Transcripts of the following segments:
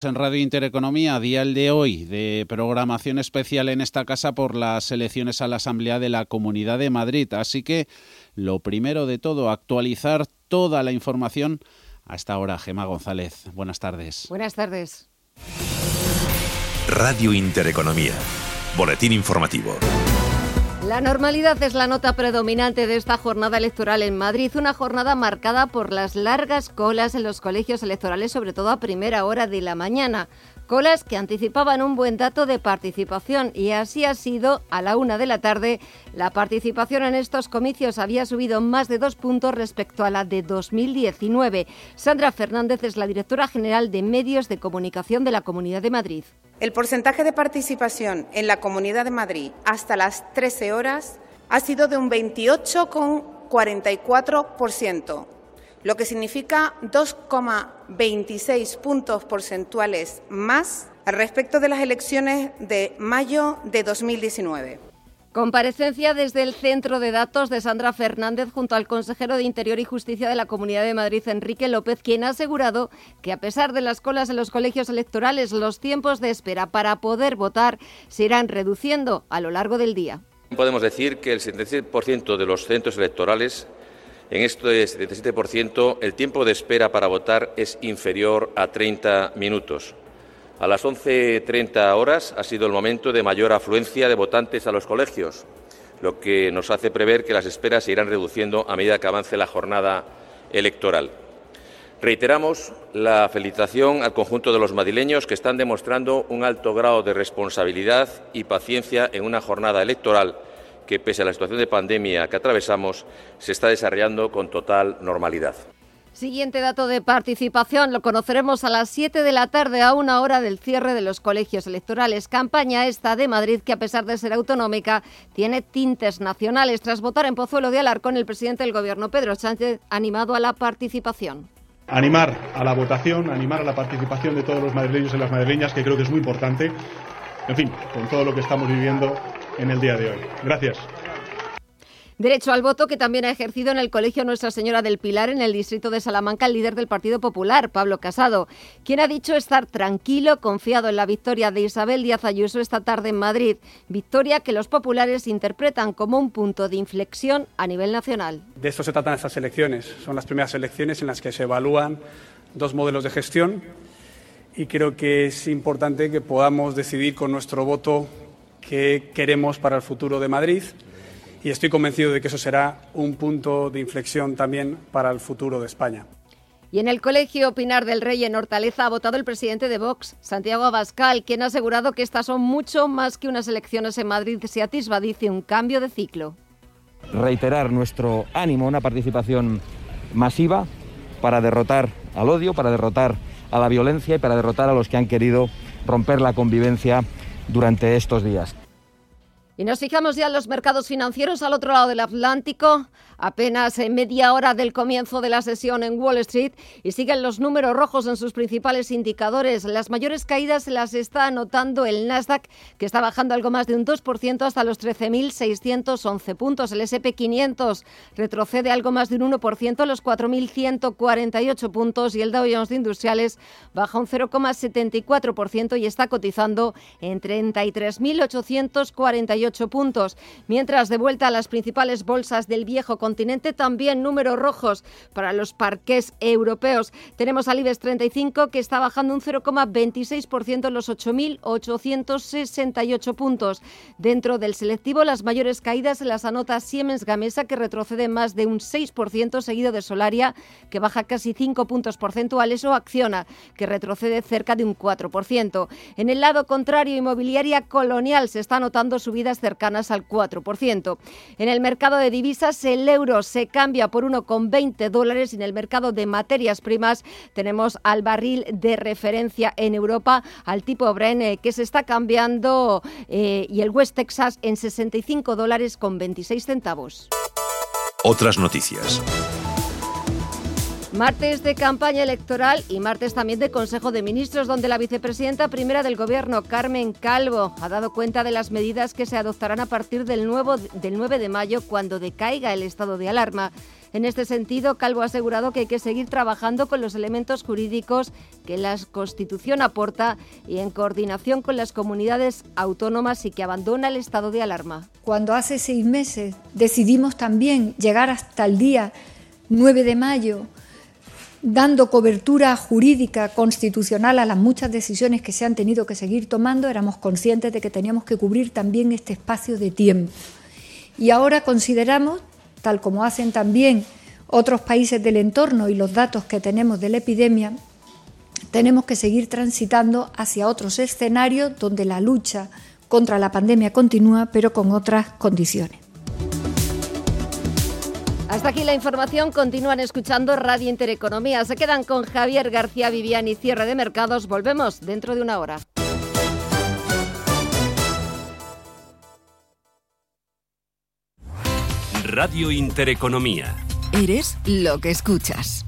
En Radio Intereconomía, día el de hoy, de programación especial en esta casa por las elecciones a la Asamblea de la Comunidad de Madrid. Así que lo primero de todo, actualizar toda la información hasta ahora. Gema González, buenas tardes. Buenas tardes. Radio Intereconomía, boletín informativo. La normalidad es la nota predominante de esta jornada electoral en Madrid, una jornada marcada por las largas colas en los colegios electorales, sobre todo a primera hora de la mañana. Colas que anticipaban un buen dato de participación y así ha sido a la una de la tarde. La participación en estos comicios había subido más de dos puntos respecto a la de 2019. Sandra Fernández es la directora general de Medios de Comunicación de la Comunidad de Madrid. El porcentaje de participación en la Comunidad de Madrid hasta las 13 horas ha sido de un 28,44%, lo que significa 2,26 puntos porcentuales más respecto de las elecciones de mayo de 2019. Comparecencia desde el Centro de Datos de Sandra Fernández junto al consejero de Interior y Justicia de la Comunidad de Madrid, Enrique López, quien ha asegurado que a pesar de las colas en los colegios electorales, los tiempos de espera para poder votar se irán reduciendo a lo largo del día. Podemos decir que el 77% de los centros electorales, en este 77%, el tiempo de espera para votar es inferior a 30 minutos. A las 11.30 horas ha sido el momento de mayor afluencia de votantes a los colegios, lo que nos hace prever que las esperas se irán reduciendo a medida que avance la jornada electoral. Reiteramos la felicitación al conjunto de los madrileños que están demostrando un alto grado de responsabilidad y paciencia en una jornada electoral que, pese a la situación de pandemia que atravesamos, se está desarrollando con total normalidad. Siguiente dato de participación lo conoceremos a las 7 de la tarde a una hora del cierre de los colegios electorales. Campaña esta de Madrid que a pesar de ser autonómica tiene tintes nacionales. Tras votar en Pozuelo de Alarcón, el presidente del Gobierno, Pedro Sánchez, ha animado a la participación. Animar a la votación, animar a la participación de todos los madrileños y las madrileñas, que creo que es muy importante. En fin, con todo lo que estamos viviendo en el día de hoy. Gracias. Derecho al voto que también ha ejercido en el Colegio Nuestra Señora del Pilar en el distrito de Salamanca el líder del Partido Popular, Pablo Casado, quien ha dicho estar tranquilo, confiado en la victoria de Isabel Díaz Ayuso esta tarde en Madrid, victoria que los populares interpretan como un punto de inflexión a nivel nacional. De esto se tratan estas elecciones, son las primeras elecciones en las que se evalúan dos modelos de gestión y creo que es importante que podamos decidir con nuestro voto qué queremos para el futuro de Madrid y estoy convencido de que eso será un punto de inflexión también para el futuro de España. Y en el Colegio Pinar del Rey en Hortaleza ha votado el presidente de Vox, Santiago Abascal, quien ha asegurado que estas son mucho más que unas elecciones en Madrid. Se atisba, dice, un cambio de ciclo. Reiterar nuestro ánimo a una participación masiva para derrotar al odio, para derrotar a la violencia y para derrotar a los que han querido romper la convivencia durante estos días. Y nos fijamos ya en los mercados financieros al otro lado del Atlántico, apenas en media hora del comienzo de la sesión en Wall Street y siguen los números rojos en sus principales indicadores. Las mayores caídas las está anotando el Nasdaq, que está bajando algo más de un 2% hasta los 13.611 puntos. El SP500 retrocede algo más de un 1% a los 4.148 puntos y el Dow Jones de Industriales baja un 0,74% y está cotizando en 33.848 puntos, mientras de vuelta a las principales bolsas del viejo continente, también números rojos para los parques europeos. Tenemos al IBEX 35 que está bajando un 0,26% en los 8.868 puntos. Dentro del selectivo, las mayores caídas las anota Siemens Gamesa, que retrocede más de un 6%, seguido de Solaria, que baja casi 5 puntos porcentuales, o Acciona, que retrocede cerca de un 4%. En el lado contrario, inmobiliaria colonial se está notando subidas cercanas al 4%. En el mercado de divisas, el euro se cambia por 1,20 dólares y en el mercado de materias primas tenemos al barril de referencia en Europa, al tipo Brent, eh, que se está cambiando eh, y el West Texas en 65 dólares con 26 centavos. Otras noticias. Martes de campaña electoral y martes también de Consejo de Ministros, donde la vicepresidenta primera del Gobierno, Carmen Calvo, ha dado cuenta de las medidas que se adoptarán a partir del, nuevo, del 9 de mayo, cuando decaiga el estado de alarma. En este sentido, Calvo ha asegurado que hay que seguir trabajando con los elementos jurídicos que la Constitución aporta y en coordinación con las comunidades autónomas y que abandona el estado de alarma. Cuando hace seis meses decidimos también llegar hasta el día 9 de mayo dando cobertura jurídica constitucional a las muchas decisiones que se han tenido que seguir tomando, éramos conscientes de que teníamos que cubrir también este espacio de tiempo. Y ahora consideramos, tal como hacen también otros países del entorno y los datos que tenemos de la epidemia, tenemos que seguir transitando hacia otros escenarios donde la lucha contra la pandemia continúa, pero con otras condiciones. Hasta aquí la información. Continúan escuchando Radio Intereconomía. Se quedan con Javier García Viviani, cierre de mercados. Volvemos dentro de una hora. Radio Intereconomía. Eres lo que escuchas.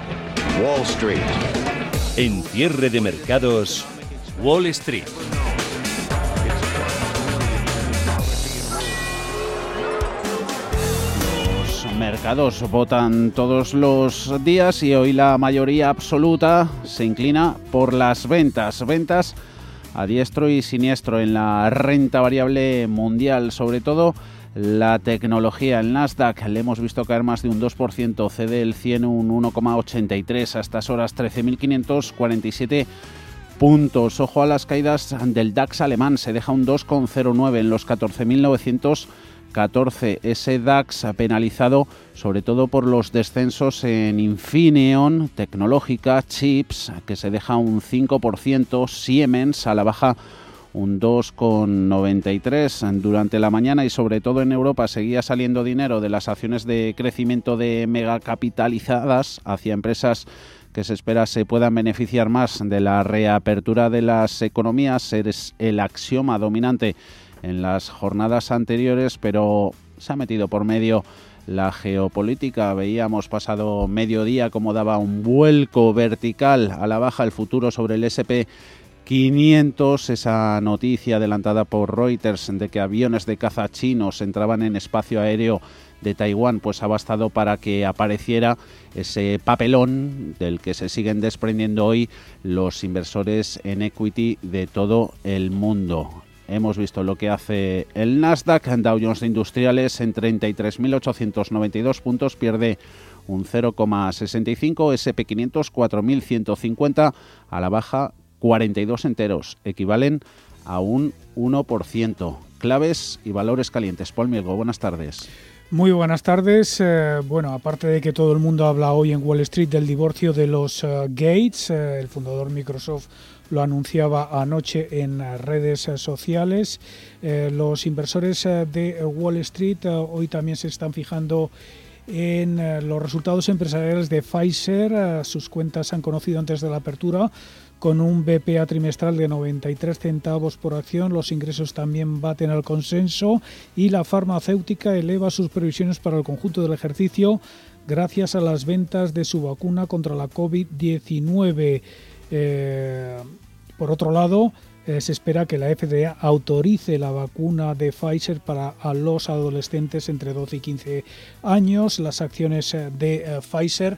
Wall Street. En cierre de mercados, Wall Street. Los mercados votan todos los días y hoy la mayoría absoluta se inclina por las ventas. Ventas a diestro y siniestro en la renta variable mundial, sobre todo la tecnología. El Nasdaq le hemos visto caer más de un 2%, cede el 100 un 1,83 a estas horas 13.547 puntos. Ojo a las caídas del DAX alemán, se deja un 2,09 en los 14.914. Ese DAX ha penalizado sobre todo por los descensos en Infineon, Tecnológica, Chips, que se deja un 5%, Siemens a la baja un 2,93 durante la mañana y sobre todo en Europa seguía saliendo dinero de las acciones de crecimiento de megacapitalizadas hacia empresas que se espera se puedan beneficiar más de la reapertura de las economías. Es el axioma dominante en las jornadas anteriores, pero se ha metido por medio la geopolítica. Veíamos pasado mediodía cómo daba un vuelco vertical a la baja el futuro sobre el SP 500, esa noticia adelantada por Reuters de que aviones de caza chinos entraban en espacio aéreo de Taiwán, pues ha bastado para que apareciera ese papelón del que se siguen desprendiendo hoy los inversores en equity de todo el mundo. Hemos visto lo que hace el Nasdaq, Dow Jones Industriales en 33.892 puntos, pierde un 0,65, SP500 4.150 a la baja 42 enteros, equivalen a un 1%. Claves y valores calientes. Paul Mielgo, buenas tardes. Muy buenas tardes. Eh, bueno, aparte de que todo el mundo habla hoy en Wall Street del divorcio de los uh, Gates, uh, el fundador Microsoft lo anunciaba anoche en redes sociales. los inversores de Wall Street hoy también se están fijando en los resultados empresariales de Pfizer. sus cuentas se han conocido antes de la apertura con un BPA trimestral de 93 centavos por acción. Los ingresos también baten al consenso y la farmacéutica eleva sus previsiones para el conjunto del ejercicio gracias a las ventas de su vacuna contra la COVID-19. Eh, por otro lado, eh, se espera que la FDA autorice la vacuna de Pfizer para los adolescentes entre 12 y 15 años. Las acciones eh, de Pfizer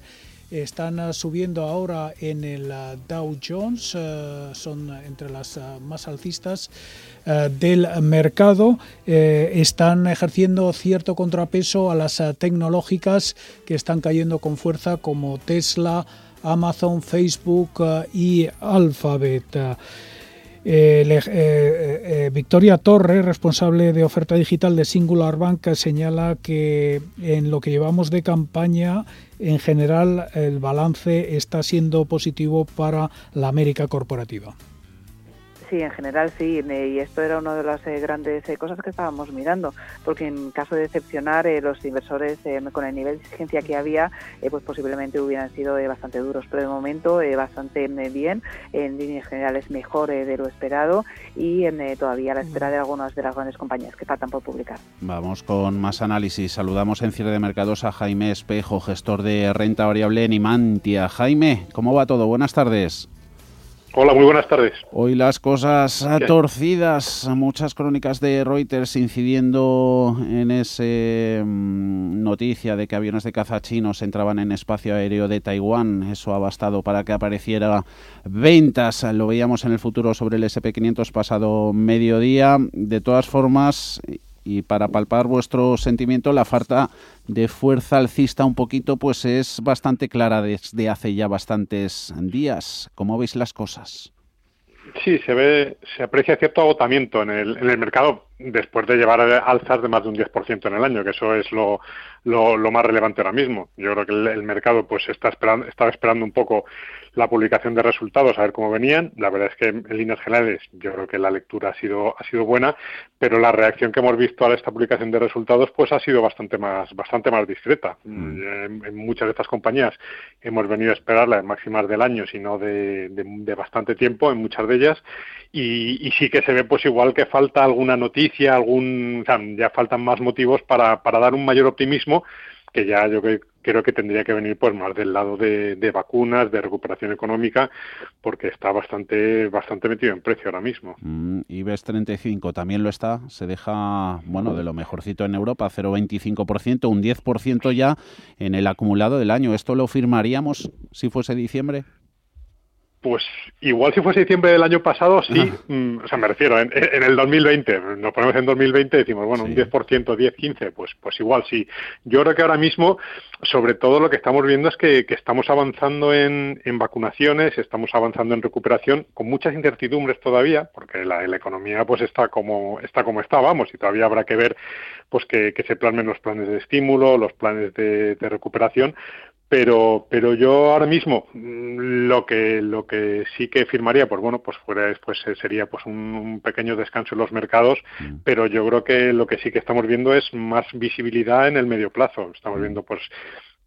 están ah, subiendo ahora en el ah, Dow Jones, ah, son entre las más alcistas del mercado, eh, están ejerciendo cierto contrapeso a las tecnológicas que están cayendo con fuerza como Tesla, Amazon, Facebook y Alphabet. Victoria Torre, responsable de oferta digital de Singular Bank, señala que en lo que llevamos de campaña, en general, el balance está siendo positivo para la América corporativa. Sí, en general sí, y esto era una de las eh, grandes eh, cosas que estábamos mirando, porque en caso de decepcionar, eh, los inversores con el nivel de exigencia que había, pues posiblemente hubieran sido bastante duros, pero de momento bastante bien, en líneas generales mejor de lo esperado y todavía a la espera de algunas de las grandes compañías que faltan por publicar. Vamos con más análisis. Saludamos en cierre de mercados a Jaime Espejo, gestor de renta variable en Imantia. Jaime, ¿cómo va todo? Buenas tardes. Hola, muy buenas tardes. Hoy las cosas torcidas, muchas crónicas de Reuters incidiendo en esa mm, noticia de que aviones de caza chinos entraban en espacio aéreo de Taiwán. Eso ha bastado para que apareciera ventas. Lo veíamos en el futuro sobre el SP500 pasado mediodía. De todas formas, y para palpar vuestro sentimiento, la falta de fuerza alcista un poquito, pues es bastante clara desde hace ya bastantes días. ¿Cómo veis las cosas? Sí, se ve, se aprecia cierto agotamiento en el, en el mercado después de llevar alzas de más de un 10% en el año, que eso es lo, lo, más relevante ahora mismo. Yo creo que el, mercado pues está esperando, estaba esperando un poco la publicación de resultados, a ver cómo venían. La verdad es que en líneas generales yo creo que la lectura ha sido, ha sido buena, pero la reacción que hemos visto a esta publicación de resultados pues ha sido bastante más, bastante más discreta. Mm. En, muchas de estas compañías hemos venido a esperarla en máximas del año, sino de, de, bastante tiempo en muchas de ellas. Y, y, sí que se ve pues igual que falta alguna noticia, algún, o sea, ya faltan más motivos para, para dar un mayor optimismo que ya yo creo que tendría que venir pues más del lado de, vacunas, de recuperación económica, porque está bastante bastante metido en precio ahora mismo. Mm, IBEX 35 también lo está, se deja, bueno, de lo mejorcito en Europa, 0,25%, un 10% ya en el acumulado del año. ¿Esto lo firmaríamos si fuese diciembre? Pues igual si fuese diciembre del año pasado, sí, mm, o sea, me refiero, en, el 2020, nos ponemos en 2020 y decimos, bueno, un 10%, 10, 15, pues, pues igual sí. Yo creo que ahora mismo, sobre todo lo que estamos viendo es que, estamos avanzando en, vacunaciones, estamos avanzando en recuperación, con muchas incertidumbres todavía, porque la, economía pues está como, está como está, vamos, y todavía habrá que ver pues que, se plasmen los planes de estímulo, los planes de recuperación, pero pero yo ahora mismo mm, lo que lo que sí que firmaría pues bueno pues fuera después eh, sería pues un, pequeño descanso en los mercados mm. pero yo creo que lo que sí que estamos viendo es más visibilidad en el medio plazo estamos mm. viendo pues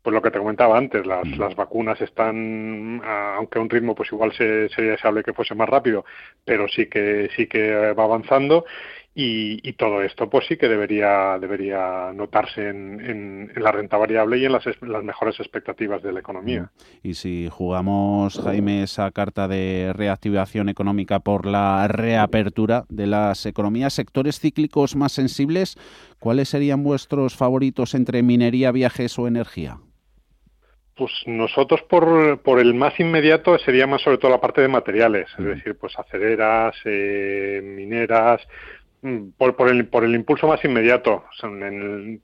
pues lo que te comentaba antes, las, las vacunas están, aunque a un ritmo pues igual se, sería deseable que fuese más rápido, pero sí que sí que va avanzando y, todo esto, pues sí que debería, debería notarse en, la renta variable y en las, las, mejores expectativas de la economía. Y si jugamos, Jaime, esa carta de reactivación económica por la reapertura de las economías, sectores cíclicos más sensibles, ¿cuáles serían vuestros favoritos entre minería, viajes o energía? Pues nosotros por, por el más inmediato sería más sobre todo la parte de materiales, es decir, pues acereras, eh, mineras, Mm, por, por, el, por el impulso más inmediato.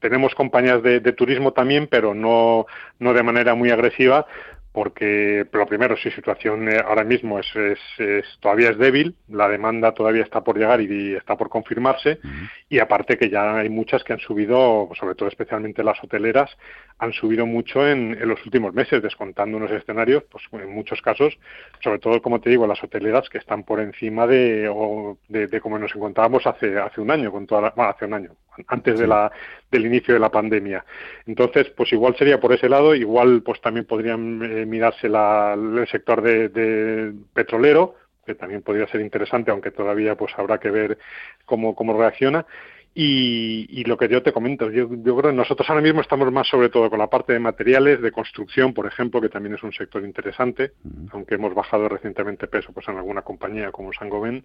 tenemos compañías de, de, turismo también, pero no, no de manera muy agresiva, porque lo primero, su situación eh, ahora mismo es, es, todavía es débil, la demanda todavía está por llegar y, está por confirmarse, y aparte que ya hay muchas que han subido, sobre todo especialmente las hoteleras, han subido mucho en, en, los últimos meses, descontando unos escenarios, pues en muchos casos, sobre todo, como te digo, las hoteleras que están por encima de, o de, de como nos encontrábamos hace, hace un año, con toda hace un año, antes de la, del inicio de la pandemia. Entonces, pues igual sería por ese lado, igual pues también podrían eh, mirarse la, el sector de, petrolero, que también podría ser interesante, aunque todavía pues habrá que ver cómo, cómo reacciona. Y, lo que yo te comento, yo, yo, creo que nosotros ahora mismo estamos más sobre todo con la parte de materiales, de construcción, por ejemplo, que también es un sector interesante, aunque hemos bajado recientemente peso pues en alguna compañía como Sangoven,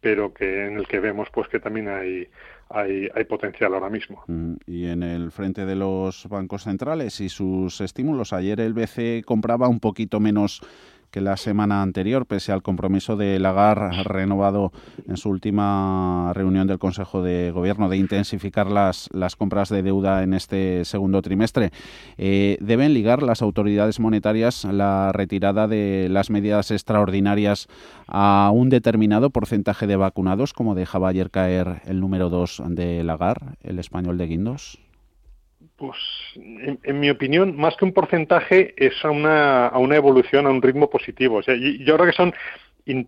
pero que en el que vemos pues que también hay, hay, hay potencial ahora mismo. Mm, y en el frente de los bancos centrales y sus estímulos, ayer el BCE compraba un poquito menos que la semana anterior, pese al compromiso de Lagarde renovado en su última reunión del Consejo de Gobierno de intensificar las, compras de deuda en este segundo trimestre. Eh, ¿Deben ligar las autoridades monetarias la retirada de las medidas extraordinarias a un determinado porcentaje de vacunados, como dejaba ayer caer el número 2 de Lagarde, el español de Guindos? Pues, en, mi opinión, más que un porcentaje, es a una, a una evolución, a un ritmo positivo. O sea, yo creo que son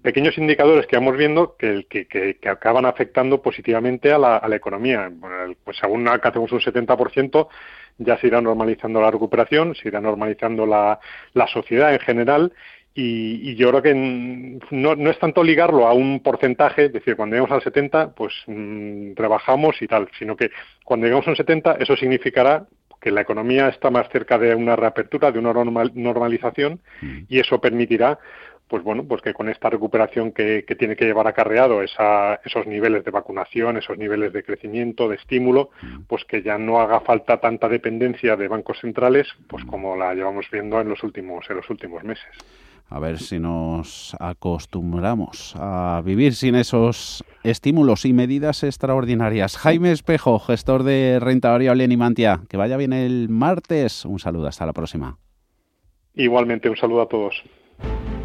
pequeños indicadores que vamos viendo que, acaban afectando positivamente a la, economía. pues según hacemos un 70%, ya se irá normalizando la recuperación, se irá normalizando la, la sociedad en general y, yo creo que no, no, es tanto ligarlo a un porcentaje, es decir, cuando lleguemos al 70, pues mm, rebajamos y tal, sino que cuando lleguemos al 70, eso significará que la economía está más cerca de una reapertura, de una normalización, mm. y eso permitirá pues bueno, pues que con esta recuperación que, tiene que llevar acarreado esa, esos niveles de vacunación, esos niveles de crecimiento, de estímulo, mm. pues que ya no haga falta tanta dependencia de bancos centrales, pues como la llevamos viendo en los últimos, en los últimos meses a ver si nos acostumbramos a vivir sin esos estímulos y medidas extraordinarias. Jaime Espejo, gestor de renta variable en Imantia. Que vaya bien el martes. Un saludo, hasta la próxima. Igualmente, un saludo a todos.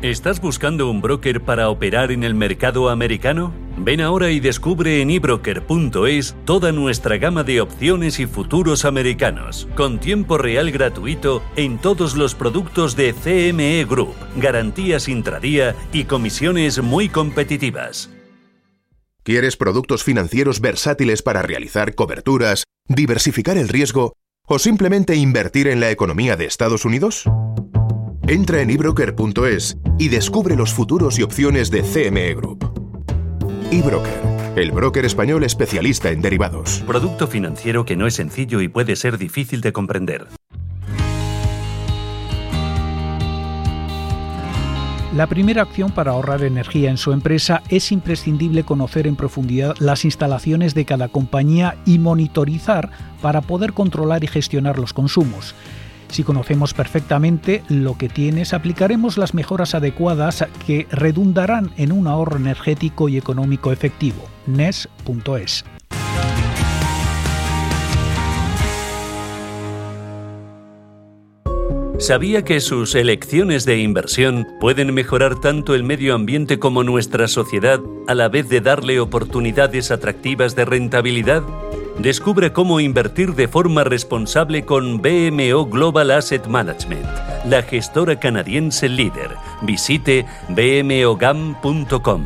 ¿Estás buscando un broker para operar en el mercado americano? Ven ahora y descubre en ebroker.es toda nuestra gama de opciones y futuros americanos, con tiempo real gratuito en todos los productos de CME Group, garantías intradía y comisiones muy competitivas. ¿Quieres productos financieros versátiles para realizar coberturas, diversificar el riesgo o simplemente invertir en la economía de Estados Unidos? Entra en ebroker.es y descubre los futuros y opciones de CME Group. eBroker, el broker español especialista en derivados. Producto financiero que no es sencillo y puede ser difícil de comprender. La primera acción para ahorrar energía en su empresa es imprescindible conocer en profundidad las instalaciones de cada compañía y monitorizar para poder controlar y gestionar los consumos. Si conocemos perfectamente lo que tienes, aplicaremos las mejoras adecuadas que redundarán en un ahorro energético y económico efectivo. NES.es ¿Sabía que sus elecciones de inversión pueden mejorar tanto el medio ambiente como nuestra sociedad a la vez de darle oportunidades atractivas de rentabilidad? Descubre cómo invertir de forma responsable con BMO Global Asset Management, la gestora canadiense líder. Visite bmogam.com.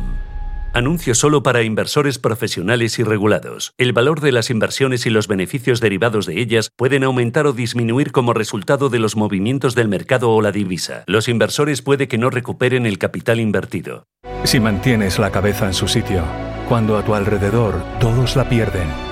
Anuncio solo para inversores profesionales y regulados. El valor de las inversiones y los beneficios derivados de ellas pueden aumentar o disminuir como resultado de los movimientos del mercado o la divisa. Los inversores puede que no recuperen el capital invertido. Si mantienes la cabeza en su sitio, cuando a tu alrededor todos la pierden,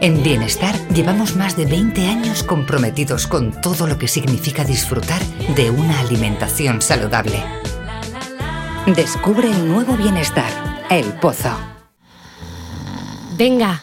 En Bienestar llevamos más de 20 años comprometidos con todo lo que significa disfrutar de una alimentación saludable. Descubre el nuevo Bienestar, el Pozo. Venga,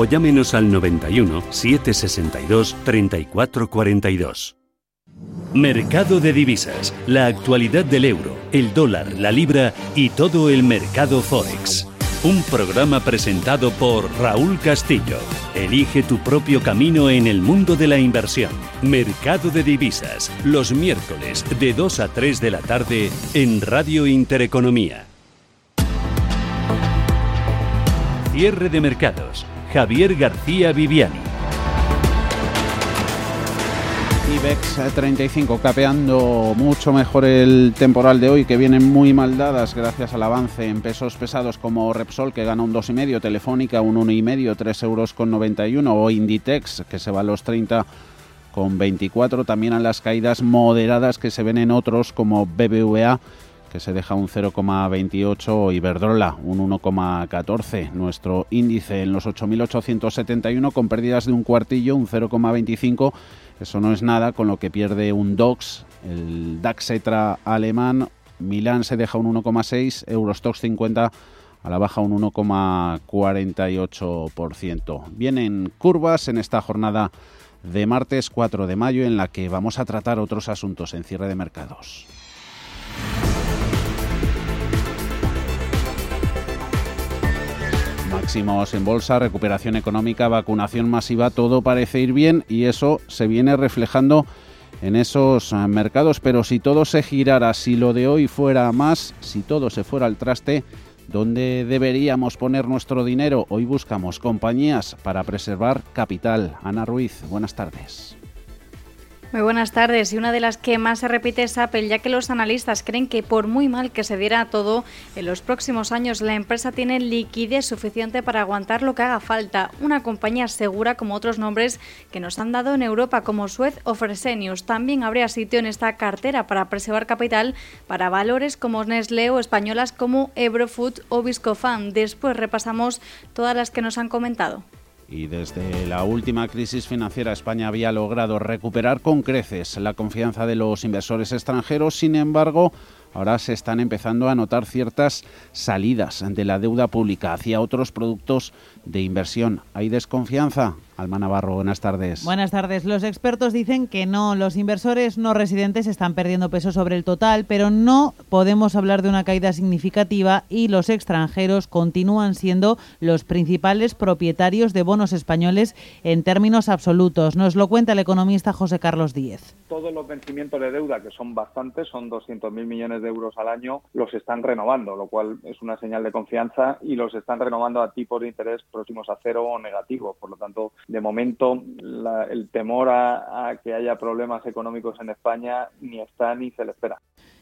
o llámenos al 91 762 3442. Mercado de divisas, la actualidad del euro, el dólar, la libra y todo el mercado forex. Un programa presentado por Raúl Castillo. Elige tu propio camino en el mundo de la inversión. Mercado de divisas, los miércoles de 2 a 3 de la tarde en Radio Intereconomía. Cierre de mercados. Javier García Viviani. IBEX 35 capeando mucho mejor el temporal de hoy, que vienen muy mal dadas gracias al avance en pesos pesados como Repsol, que gana un 2,5, Telefónica un 1,5, 3 euros con 91, o Inditex, que se va a los 30 con 24, también a las caídas moderadas que se ven en otros como BBVA, que se deja un 0,28 Iberdrola un 1,14. Nuestro índice en los 8.871 con pérdidas de un cuartillo, un 0,25. Eso no es nada, con lo que pierde un DOX, el DAX ETRA alemán. Milán se deja un 1,6, Eurostox 50 a la baja un 1,48%. Vienen curvas en esta jornada de martes 4 de mayo en la que vamos a tratar otros asuntos en cierre de mercados. Máximos en bolsa, recuperación económica, vacunación masiva, todo parece ir bien y eso se viene reflejando en esos eh, mercados. Pero si todo se girara, si lo de hoy fuera más, si todo se fuera al traste, ¿dónde deberíamos poner nuestro dinero? Hoy buscamos compañías para preservar capital. Ana Ruiz, buenas tardes. Muy buenas tardes. Y una de las que más se repite es Apple, ya que los analistas creen que por muy mal que se diera todo, en los próximos años la empresa tiene liquidez suficiente para aguantar lo que haga falta. Una compañía segura como otros nombres que nos han dado en Europa como Suez o Fresenius. También habría sitio en esta cartera para preservar capital para valores como Nestlé o españolas como Ebrofood o Viscofan. Después repasamos todas las que nos han comentado y desde la última crisis financiera España había logrado recuperar con creces la confianza de los inversores extranjeros. Sin embargo, ahora se están empezando a notar ciertas salidas de la deuda pública hacia otros productos de inversión. ¿Hay desconfianza? Alma Navarro, buenas tardes. Buenas tardes. Los expertos dicen que no, los inversores no residentes están perdiendo peso sobre el total, pero no podemos hablar de una caída significativa y los extranjeros continúan siendo los principales propietarios de bonos españoles en términos absolutos. Nos lo cuenta el economista José Carlos Díez. Todos los vencimientos de deuda, que son bastantes, son 200.000 millones de euros al año, los están renovando, lo cual es una señal de confianza y los están renovando a tipos de interés próximos a cero o negativo. Por lo tanto, de momento el temor a que haya problemas económicos en España ni está ni se le espera.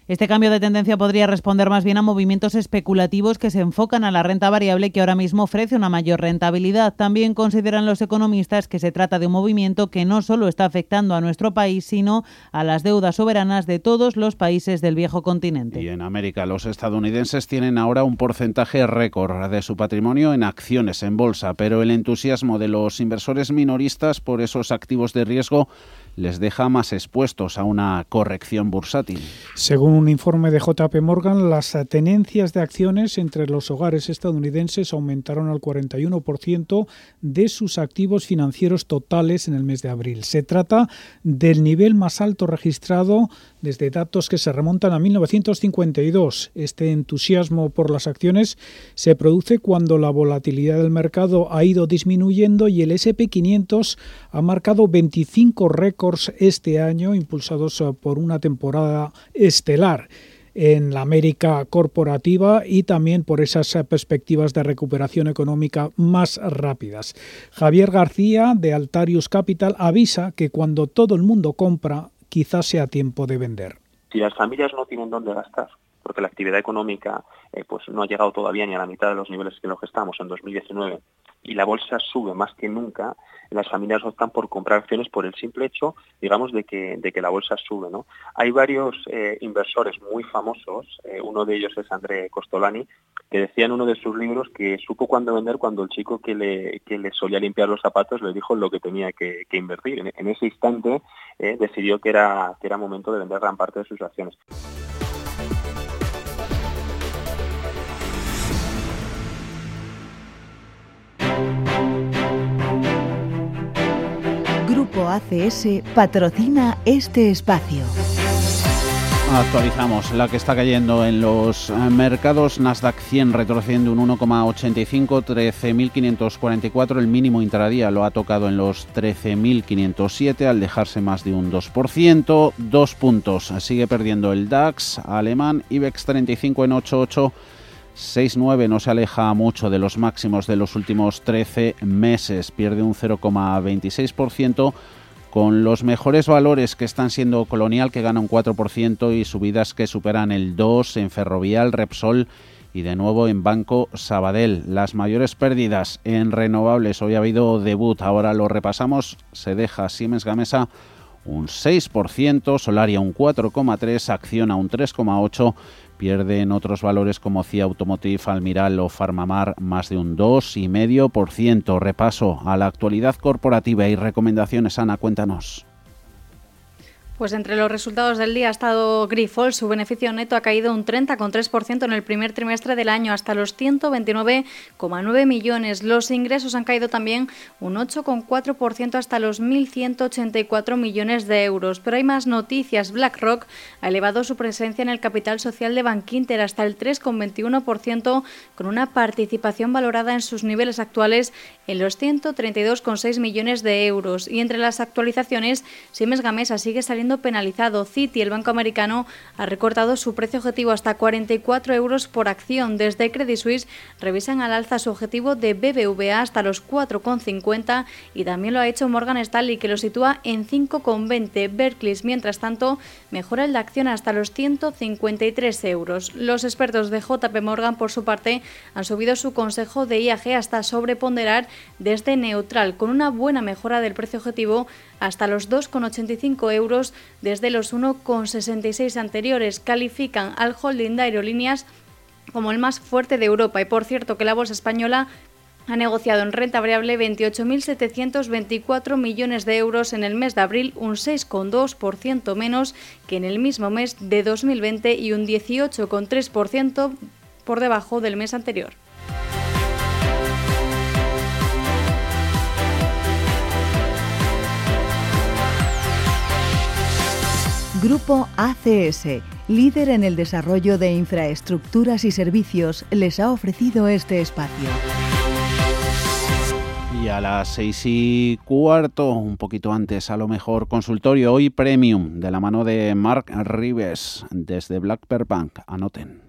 Este cambio de tendencia podría responder más bien a movimientos especulativos que se enfocan a la renta variable que ahora mismo ofrece una mayor rentabilidad. También consideran los economistas que se trata de un movimiento que no solo está afectando a nuestro país, sino a las deudas soberanas de todos los países del viejo continente. Y en América, los estadounidenses tienen ahora un porcentaje récord de su patrimonio en acciones, en bolsa, pero el entusiasmo de los inversores minoristas por esos activos de riesgo les deja más expuestos a una corrección bursátil. Según un informe de JP Morgan, las tenencias de acciones entre los hogares estadounidenses aumentaron al 41% de sus activos financieros totales en el mes de abril. Se trata del nivel más alto registrado desde datos que se remontan a 1952. Este entusiasmo por las acciones se produce cuando la volatilidad del mercado ha ido disminuyendo y el SP500 ha marcado 25 récords este año, impulsados eh, por una temporada estelar en la América corporativa y también por esas eh, perspectivas de recuperación económica más rápidas. Javier García de Altarius Capital avisa que cuando todo el mundo compra, quizás sea tiempo de vender. Si las familias no tienen dónde gastar, porque la actividad económica eh, pues no ha llegado todavía ni a la mitad de los niveles en los que estamos en 2019 y la bolsa sube más que nunca, las familias optan por comprar acciones por el simple hecho, digamos, de que, de que la bolsa sube. ¿no? Hay varios eh, inversores muy famosos, eh, uno de ellos es André Costolani, que decía en uno de sus libros que supo cuándo vender cuando el chico que le, que le solía limpiar los zapatos le dijo lo que tenía que, invertir. En, ese instante eh, decidió que era, que era momento de vender gran parte de sus acciones. Grupo ACS patrocina este espacio. Actualizamos la que está cayendo en los mercados. Nasdaq 100 retrocediendo un 1,85, 13.544. El mínimo intradía lo ha tocado en los 13.507 al dejarse más de un 2%. Dos puntos. Sigue perdiendo el DAX alemán. IBEX 35 en 88. 6,9 no se aleja mucho de los máximos de los últimos 13 meses, pierde un 0,26% con los mejores valores que están siendo Colonial que gana un 4% y subidas que superan el 2 en Ferrovial, Repsol y de nuevo en Banco Sabadell. Las mayores pérdidas en renovables, hoy ha habido debut, ahora lo repasamos, se deja Siemens Gamesa un 6%, Solaria un 4,3%, Acciona un 3,8%, Pierden otros valores como CIA Automotive, Almiral o Farmamar más de un 2,5%. Repaso a la actualidad corporativa y recomendaciones. Ana, cuéntanos. Pues entre los resultados del día ha estado Grifols. Su beneficio neto ha caído un 30,3% en el primer trimestre del año, hasta los 129,9 millones. Los ingresos han caído también un 8,4% hasta los 1.184 millones de euros. Pero hay más noticias. BlackRock ha elevado su presencia en el capital social de Bankinter hasta el 3,21%, con una participación valorada en sus niveles actuales en los 132,6 millones de euros. Y entre las actualizaciones, Siemens Gamesa sigue saliendo penalizado. Citi, el banco americano, ha recortado su precio objetivo hasta 44 euros por acción. Desde Credit Suisse revisan al alza su objetivo de BBVA hasta los 4,50 y también lo ha hecho Morgan Stanley, que lo sitúa en 5,20. Berkeley, mientras tanto, mejora de acción hasta los 153 euros. Los expertos de JP Morgan, por su parte, han subido su consejo de IAG hasta sobreponderar desde neutral, con una buena mejora del precio objetivo hasta los 2,85 euros desde los 1,66 anteriores. Califican al holding de aerolíneas como el más fuerte de Europa y por cierto que la bolsa española ha negociado en renta variable 28.724 millones de euros en el mes de abril, un 6,2% menos que en el mismo mes de 2020 y un 18,3% por debajo del mes anterior. Grupo ACS, líder en el desarrollo de infraestructuras y servicios, les ha ofrecido este espacio. Y a las seis y cuarto, un poquito antes, a lo mejor, consultorio hoy premium de la mano de Mark Rives desde Black Bank. Anoten.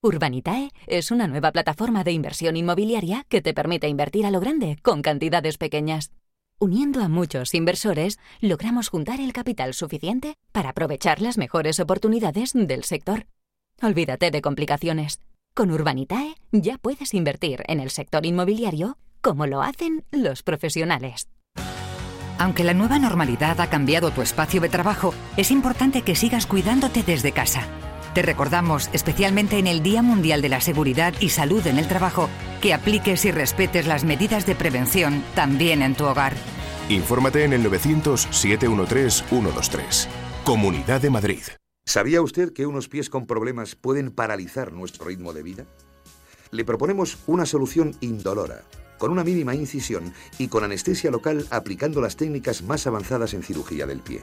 Urbanitae es una nueva plataforma de inversión inmobiliaria que te permite invertir a lo grande con cantidades pequeñas. Uniendo a muchos inversores, logramos juntar el capital suficiente para aprovechar las mejores oportunidades del sector. Olvídate de complicaciones. Con Urbanitae ya puedes invertir en el sector inmobiliario como lo hacen los profesionales. Aunque la nueva normalidad ha cambiado tu espacio de trabajo, es importante que sigas cuidándote desde casa. Te recordamos, especialmente en el Día Mundial de la Seguridad y Salud en el Trabajo, que apliques y respetes las medidas de prevención también en tu hogar. Infórmate en el 900-713-123. Comunidad de Madrid. ¿Sabía usted que unos pies con problemas pueden paralizar nuestro ritmo de vida? Le proponemos una solución indolora, con una mínima incisión y con anestesia local aplicando las técnicas más avanzadas en cirugía del pie.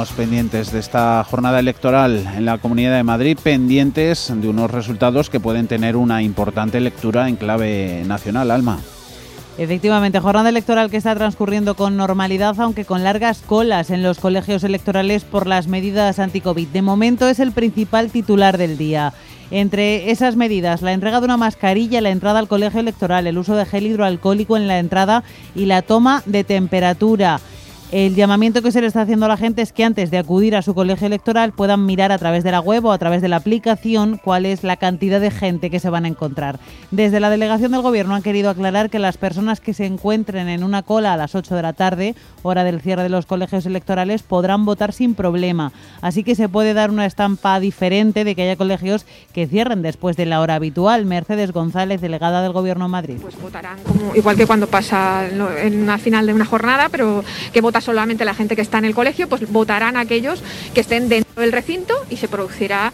Seguimos pendientes de esta jornada electoral en la Comunidad de Madrid, pendientes de unos resultados que pueden tener una importante lectura en clave nacional, Alma. Efectivamente, jornada electoral que está transcurriendo con normalidad, aunque con largas colas en los colegios electorales por las medidas anti-COVID. De momento es el principal titular del día. Entre esas medidas, la entrega de una mascarilla, la entrada al colegio electoral, el uso de gel hidroalcohólico en la entrada y la toma de temperatura. El llamamiento que se le está haciendo a la gente es que antes de acudir a su colegio electoral puedan mirar a través de la web o a través de la aplicación cuál es la cantidad de gente que se van a encontrar. Desde la delegación del Gobierno han querido aclarar que las personas que se encuentren en una cola a las 8 de la tarde, hora del cierre de los colegios electorales, podrán votar sin problema. Así que se puede dar una estampa diferente de que haya colegios que cierren después de la hora habitual. Mercedes González, delegada del Gobierno en Madrid. Pues votarán como, igual que cuando pasa en una final de una jornada, pero que solamente la gente que está en el colegio, pues votarán aquellos que estén dentro del recinto y se producirá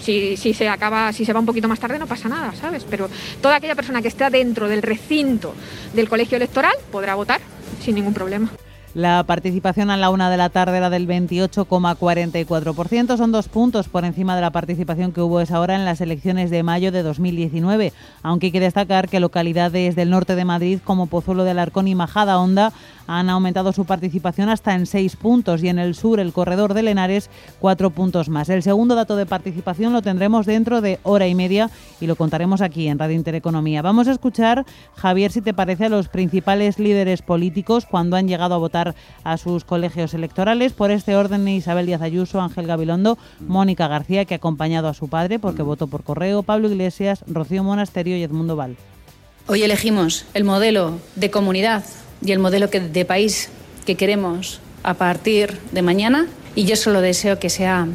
si, si, se acaba, si se va un poquito más tarde no pasa nada, ¿sabes? Pero toda aquella persona que esté dentro del recinto del colegio electoral podrá votar sin ningún problema. La participación a la una de la tarde era del 28,44%. Son dos puntos por encima de la participación que hubo esa hora en las elecciones de mayo de 2019. Aunque hay que destacar que localidades del norte de Madrid como Pozuelo de Alarcón y Majada Honda han aumentado su participación hasta en seis puntos y en el sur el corredor de Lenares cuatro puntos más. El segundo dato de participación lo tendremos dentro de hora y media y lo contaremos aquí en Radio Intereconomía. Vamos a escuchar, Javier, si te parece, a los principales líderes políticos cuando han llegado a votar a sus colegios electorales. Por este orden, Isabel Díaz Ayuso, Ángel Gabilondo, Mónica García, que ha acompañado a su padre porque votó por correo, Pablo Iglesias, Rocío Monasterio y Edmundo Val. Hoy elegimos el modelo de comunidad y el modelo que, de país que queremos a partir de mañana y yo solo deseo que sea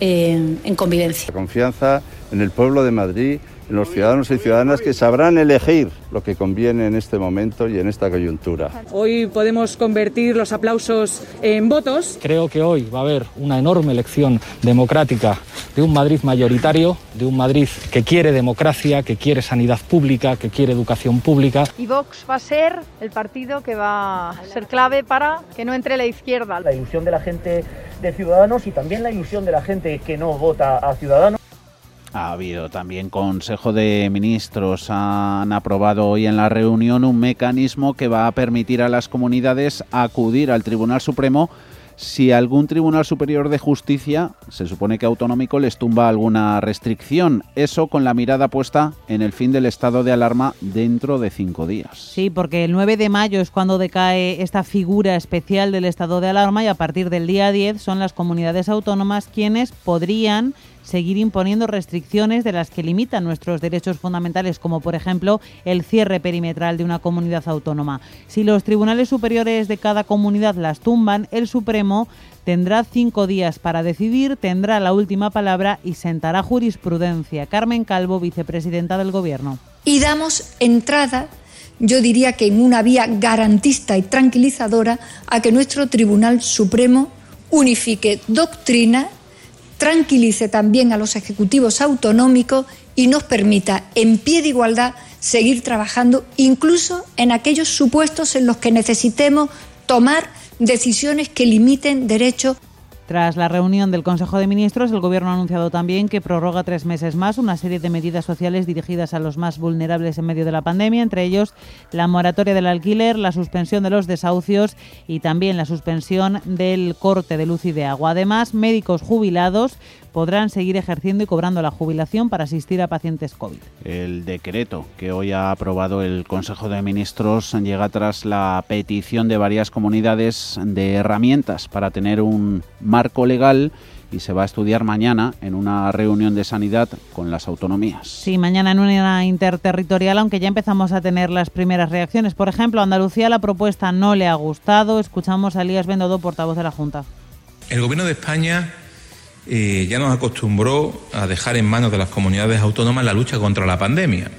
eh, en convivencia. Confianza en el pueblo de Madrid, los ciudadanos y ciudadanas que sabrán elegir lo que conviene en este momento y en esta coyuntura. Hoy podemos convertir los aplausos en votos. Creo que hoy va a haber una enorme elección democrática de un Madrid mayoritario, de un Madrid que quiere democracia, que quiere sanidad pública, que quiere educación pública. Y Vox va a ser el partido que va a ser clave para que no entre la izquierda. La ilusión de la gente de Ciudadanos y también la ilusión de la gente que no vota a Ciudadanos. Ha habido también Consejo de Ministros. Han aprobado hoy en la reunión un mecanismo que va a permitir a las comunidades acudir al Tribunal Supremo si algún Tribunal Superior de Justicia, se supone que autonómico, les tumba alguna restricción. Eso con la mirada puesta en el fin del estado de alarma dentro de cinco días. Sí, porque el 9 de mayo es cuando decae esta figura especial del estado de alarma y a partir del día 10 son las comunidades autónomas quienes podrían seguir imponiendo restricciones de las que limitan nuestros derechos fundamentales, como por ejemplo el cierre perimetral de una comunidad autónoma. Si los tribunales superiores de cada comunidad las tumban, el Supremo tendrá cinco días para decidir, tendrá la última palabra y sentará jurisprudencia. Carmen Calvo, vicepresidenta del Gobierno. Y damos entrada yo diría que en una vía garantista y tranquilizadora a que nuestro Tribunal Supremo unifique doctrina tranquilice también a los ejecutivos autonómicos y nos permita, en pie de igualdad, seguir trabajando, incluso en aquellos supuestos en los que necesitemos tomar decisiones que limiten derechos Tras la reunión del Consejo de Ministros, el Gobierno ha anunciado también que prorroga tres meses más una serie de medidas sociales dirigidas a los más vulnerables en medio de la pandemia, entre ellos la moratoria del alquiler, la suspensión de los desahucios y también la suspensión del corte de luz y de agua. Además, médicos jubilados podrán seguir ejerciendo y cobrando la jubilación para asistir a pacientes COVID. El decreto que hoy ha aprobado el Consejo de Ministros llega tras la petición de varias comunidades de herramientas para tener un marco legal y se va a estudiar mañana en una reunión de sanidad con las autonomías. Sí, mañana en una interterritorial, aunque ya empezamos a tener las primeras reacciones. Por ejemplo, a Andalucía la propuesta no le ha gustado. Escuchamos a Elías Bendodo, portavoz de la Junta. El Gobierno de España eh, ya nos acostumbró a dejar en manos de las comunidades autónomas la lucha contra la pandemia.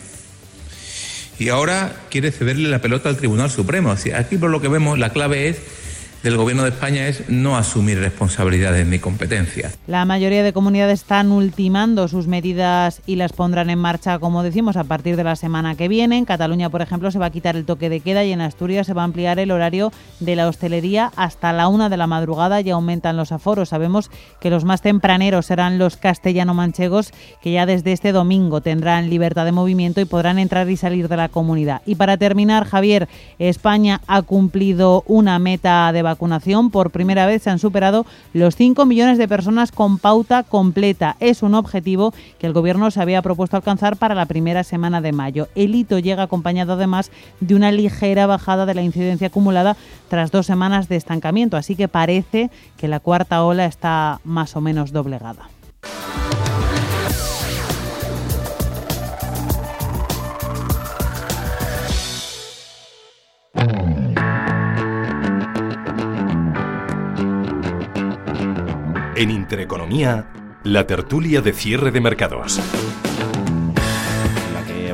Y ahora quiere cederle la pelota al Tribunal Supremo. Aquí por lo que vemos la clave es del Gobierno de España es no asumir responsabilidades ni competencias. La mayoría de comunidades están ultimando sus medidas y las pondrán en marcha, como decimos, a partir de la semana que viene. En Cataluña, por ejemplo, se va a quitar el toque de queda y en Asturias se va a ampliar el horario de la hostelería hasta la una de la madrugada y aumentan los aforos. Sabemos que los más tempraneros serán los castellano-manchegos, que ya desde este domingo tendrán libertad de movimiento y podrán entrar y salir de la comunidad. Y para terminar, Javier, España ha cumplido una meta de vacunación vacunación. Por primera vez se han superado los 5 millones de personas con pauta completa. Es un objetivo que el Gobierno se había propuesto alcanzar para la primera semana de mayo. El hito llega acompañado además de una ligera bajada de la incidencia acumulada tras dos semanas de estancamiento. Así que parece que la cuarta ola está más o menos doblegada. En Intereconomía, la tertulia de cierre de mercados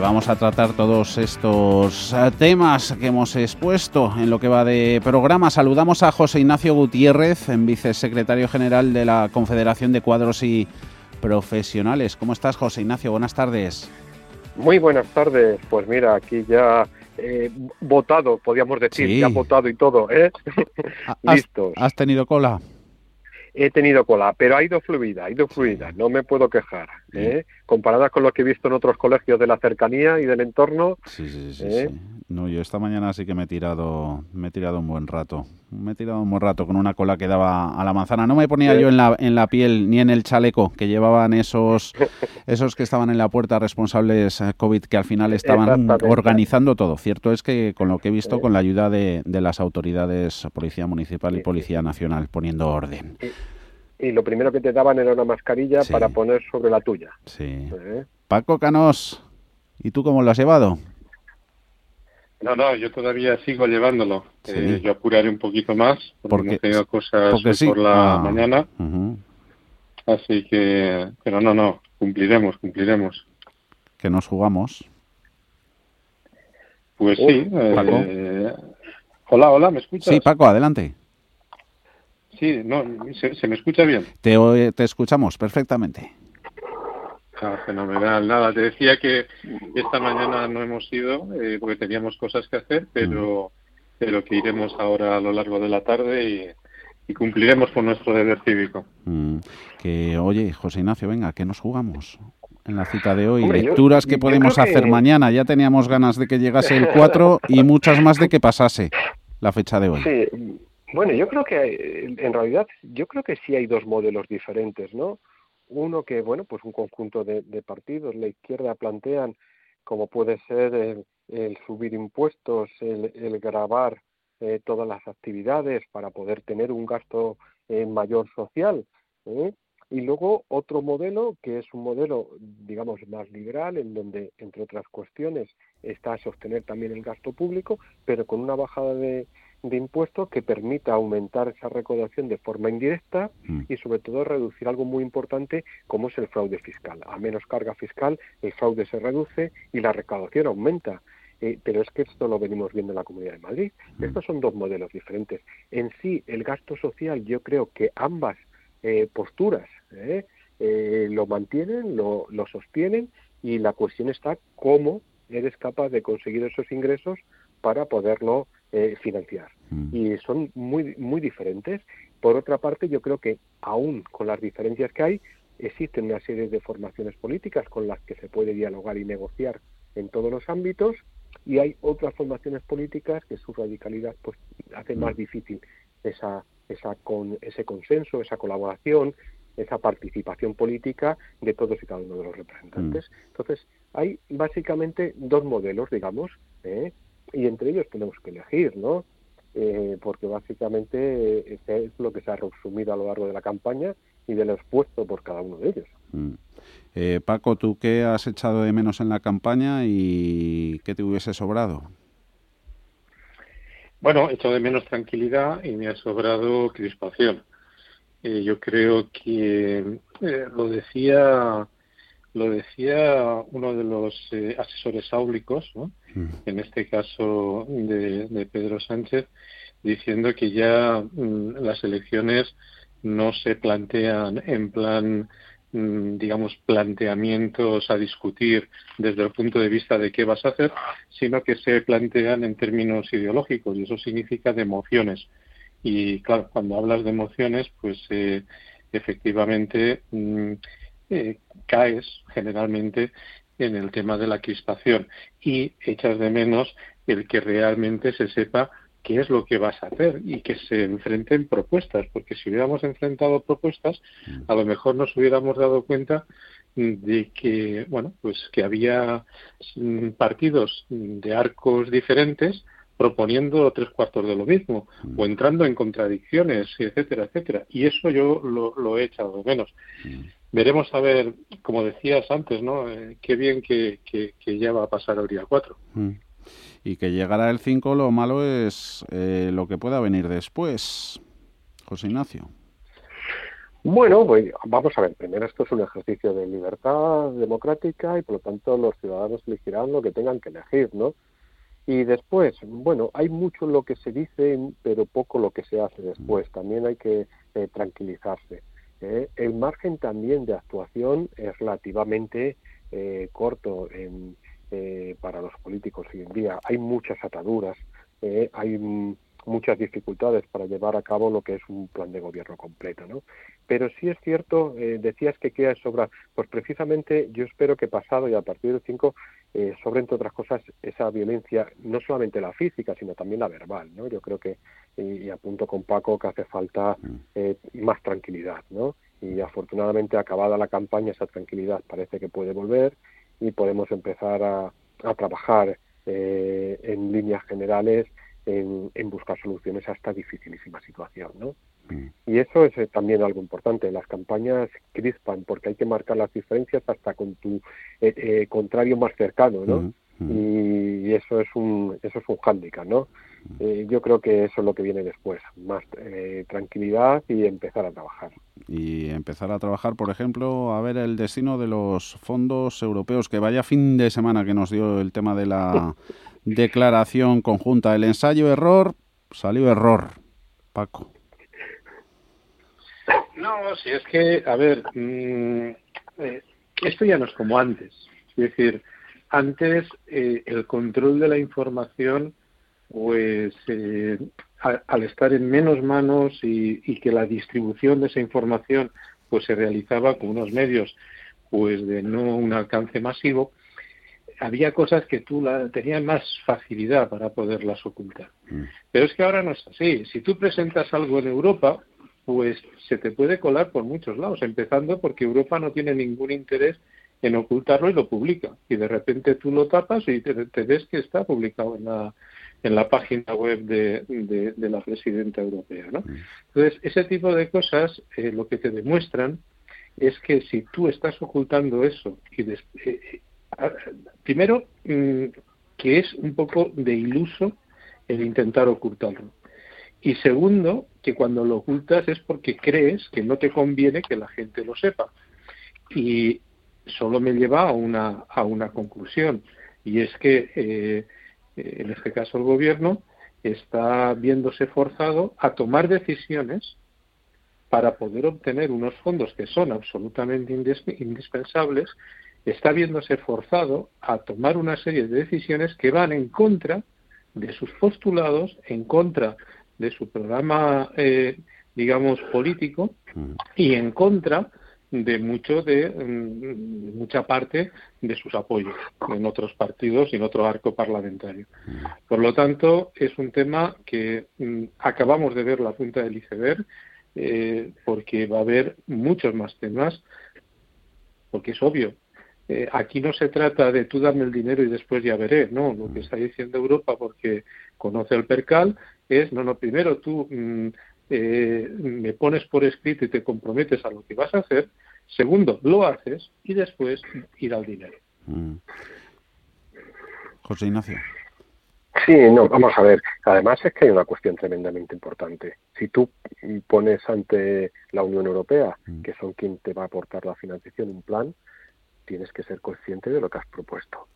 vamos a tratar todos estos eh, temas que hemos expuesto en lo que va de programa. Saludamos a José Ignacio Gutiérrez, en vicesecretario general de la Confederación de Cuadros y Profesionales. ¿Cómo estás, José Ignacio? Buenas tardes. Muy buenas tardes. Pues mira, aquí ya eh, votado, podríamos decir, ya votado y todo, ¿eh? Listos. ¿Has tenido cola? He tenido cola, pero ha ido fluida, ha ido fluida, no me puedo quejar. ¿eh? Comparada con lo que he visto en otros colegios de la cercanía y del entorno. Sí, sí, sí, ¿eh? No, yo esta mañana sí que me he tirado, me he tirado un buen rato. Me he tirado un buen rato con una cola que daba a la manzana. No me ponía yo en la, en la piel ni en el chaleco que llevaban esos, esos que estaban en la puerta responsables eh, COVID que al final estaban organizando todo. Cierto es que con lo que he visto, con la ayuda de, de las autoridades, Policía Municipal y Policía Nacional, poniendo orden y lo primero que te daban era una mascarilla para poner sobre la tuya. Sí. ¿Eh? Paco Canos, ¿y tú cómo lo has llevado? No, no, yo todavía sigo llevándolo. Eh, yo apuraré un poquito más porque, no tengo cosas por la ah. mañana. Así que, pero no, no, cumpliremos, cumpliremos. Que nos jugamos. Pues sí. Eh, hola, hola, ¿me escuchas? Sí, Paco, adelante. Sí, no, ¿se, me escucha bien? Te, te escuchamos perfectamente. Ah, fenomenal. Nada, te decía que esta mañana no hemos ido eh, porque teníamos cosas que hacer, pero, mm. pero que iremos ahora a lo largo de la tarde y, cumpliremos con nuestro deber cívico. Mm. Que, oye, José Ignacio, venga, que nos jugamos en la cita de hoy. Lecturas que podemos hacer mañana. Ya teníamos ganas de que llegase el 4 y muchas más de que pasase la fecha de hoy. Sí, bueno, yo creo que en realidad, yo creo que sí hay dos modelos diferentes, ¿no? Uno que, bueno, pues un conjunto de, partidos, la izquierda plantean como puede ser el, subir impuestos, el, grabar eh, todas las actividades para poder tener un gasto eh, mayor social. ¿eh? Y luego otro modelo que es un modelo, digamos, más liberal, en donde, entre otras cuestiones, está sostener también el gasto público, pero con una bajada de, de impuestos que permita aumentar esa recaudación de forma indirecta mm. y sobre todo reducir algo muy importante como es el fraude fiscal. A menos carga fiscal el fraude se reduce y la recaudación aumenta. Eh, pero es que esto lo venimos viendo en la Comunidad de Madrid. Mm. Estos son dos modelos diferentes. En sí, el gasto social, yo creo que ambas eh, posturas eh, lo mantienen, lo, lo sostienen y la cuestión está cómo eres capaz de conseguir esos ingresos para poderlo eh, financiar. Mm. Y son muy, muy diferentes Por otra parte, yo creo que aún con las diferencias que hay, existen una serie de formaciones políticas con las que se puede dialogar y negociar en todos los ámbitos y hay otras formaciones políticas que su radicalidad pues hace más difícil esa, esa con, ese consenso, esa colaboración, esa participación política de todos y cada uno de los representantes. Mm. Entonces, hay básicamente dos modelos, digamos, ¿eh? Y entre ellos tenemos que elegir, ¿no? Eh, porque básicamente es lo que se ha resumido a lo largo de la campaña y del esfuerzo por cada uno de ellos. Mm. Eh, Paco, ¿tú qué has echado de menos en la campaña y qué te hubiese sobrado? Bueno, he echado de menos tranquilidad y me ha sobrado crispación. Eh, yo creo que eh, lo decía lo decía uno de los eh, asesores áulicos, ¿no? Mm. en este caso de, Pedro Sánchez, diciendo que ya mm, las elecciones no se plantean en plan mm, digamos, planteamientos a discutir desde el punto de vista de qué vas a hacer, sino que se plantean en términos ideológicos y eso significa de emociones. Y claro, cuando hablas de emociones, pues eh, efectivamente eh, caes generalmente en el tema de la crispación y echas de menos el que realmente se sepa qué es lo que vas a hacer y que se enfrenten propuestas, porque si hubiéramos enfrentado propuestas, a lo mejor nos hubiéramos dado cuenta de que, bueno, pues que había mm, partidos de arcos diferentes proponiendo tres cuartos de lo mismo mm. o entrando en contradicciones, etcétera, etcétera. Y eso yo lo, he echado de menos. Mm. Veremos a ver, como decías antes, ¿no? Eh, qué bien que, ya va a pasar el día 4. Mm. Y que llegará el 5, lo malo es eh, lo que pueda venir después. José Ignacio. Bueno, pues vamos a ver. Primero, esto es un ejercicio de libertad democrática y por lo tanto los ciudadanos elegirán lo que tengan que elegir, ¿no? Y después, bueno, hay mucho lo que se dice, pero poco lo que se hace después. También hay que eh, tranquilizarse. ¿Eh? El margen también de actuación es relativamente eh, corto en, para los políticos hoy en día. Hay muchas ataduras, hay muchas dificultades para llevar a cabo lo que es un plan de gobierno completo, ¿no? Pero sí es cierto, eh, decías que queda sobra, pues precisamente yo espero que pasado y a partir del 5 eh, sobre entre otras cosas esa violencia, no solamente la física, sino también la verbal, ¿no? Yo creo que, y, apunto con Paco, que hace falta mm. eh, más tranquilidad, ¿no? Y afortunadamente acabada la campaña esa tranquilidad parece que puede volver y podemos empezar a, a trabajar eh, en líneas generales en, buscar soluciones a esta dificilísima situación, ¿no? Mm. Y eso es eh, también algo importante. Las campañas crispan porque hay que marcar las diferencias hasta con tu eh, eh, contrario más cercano, ¿no? Mm, mm. Y, eso es un eso es un hándicap, ¿no? yo creo que eso es lo que viene después, más tranquilidad y empezar a trabajar. Y empezar a trabajar, por ejemplo, a ver el destino de los fondos europeos, que vaya fin de semana que nos dio el tema de la declaración conjunta. El ensayo error, salió error. Paco. No, si es que, a ver, mm, eh, esto ya no es como antes. Es decir, antes eh, el control de la información, pues eh, al estar en menos manos y, y, que la distribución de esa información pues se realizaba con unos medios pues de no un alcance masivo, había cosas que tú la, tenías más facilidad para poderlas ocultar. Mm. Pero es que ahora no es así. Si tú presentas algo en Europa, pues se te puede colar por muchos lados, empezando porque Europa no tiene ningún interés en ocultarlo y lo publica. Y de repente tú lo tapas y te, ves que está publicado en la, en la página web de, de, la presidenta europea. ¿no? Mm. Entonces, ese tipo de cosas eh, lo que te demuestran es que si tú estás ocultando eso y eh, primero, mm, que es un poco de iluso el intentar ocultarlo. Y segundo, que cuando lo ocultas es porque crees que no te conviene que la gente lo sepa. Y solo me lleva a una, a una conclusión, y es que eh, en este caso el gobierno está viéndose forzado a tomar decisiones para poder obtener unos fondos que son absolutamente indispensables está viéndose forzado a tomar una serie de decisiones que van en contra de sus postulados, en contra de su programa eh, digamos, político y en contra de mucho de mm, mucha parte de sus apoyos en otros partidos y en otro arco parlamentario. Por lo tanto, es un tema que mm, acabamos de ver la punta del iceberg eh, porque va a haber muchos más temas, porque es obvio. Eh, aquí no se trata de tú dame el dinero y después ya veré, no. Lo que está diciendo Europa, porque conoce el percal, es no, no, primero tú mm, eh, me pones por escrito y te comprometes a lo que vas a hacer, segundo, lo haces y después ir al dinero. Mm. José Ignacio. Sí, no, vamos a ver. Además es que hay una cuestión tremendamente importante. Si tú pones ante la Unión Europea, mm. que son quien te va a aportar la financiación, un plan, tienes que ser consciente de lo que has propuesto.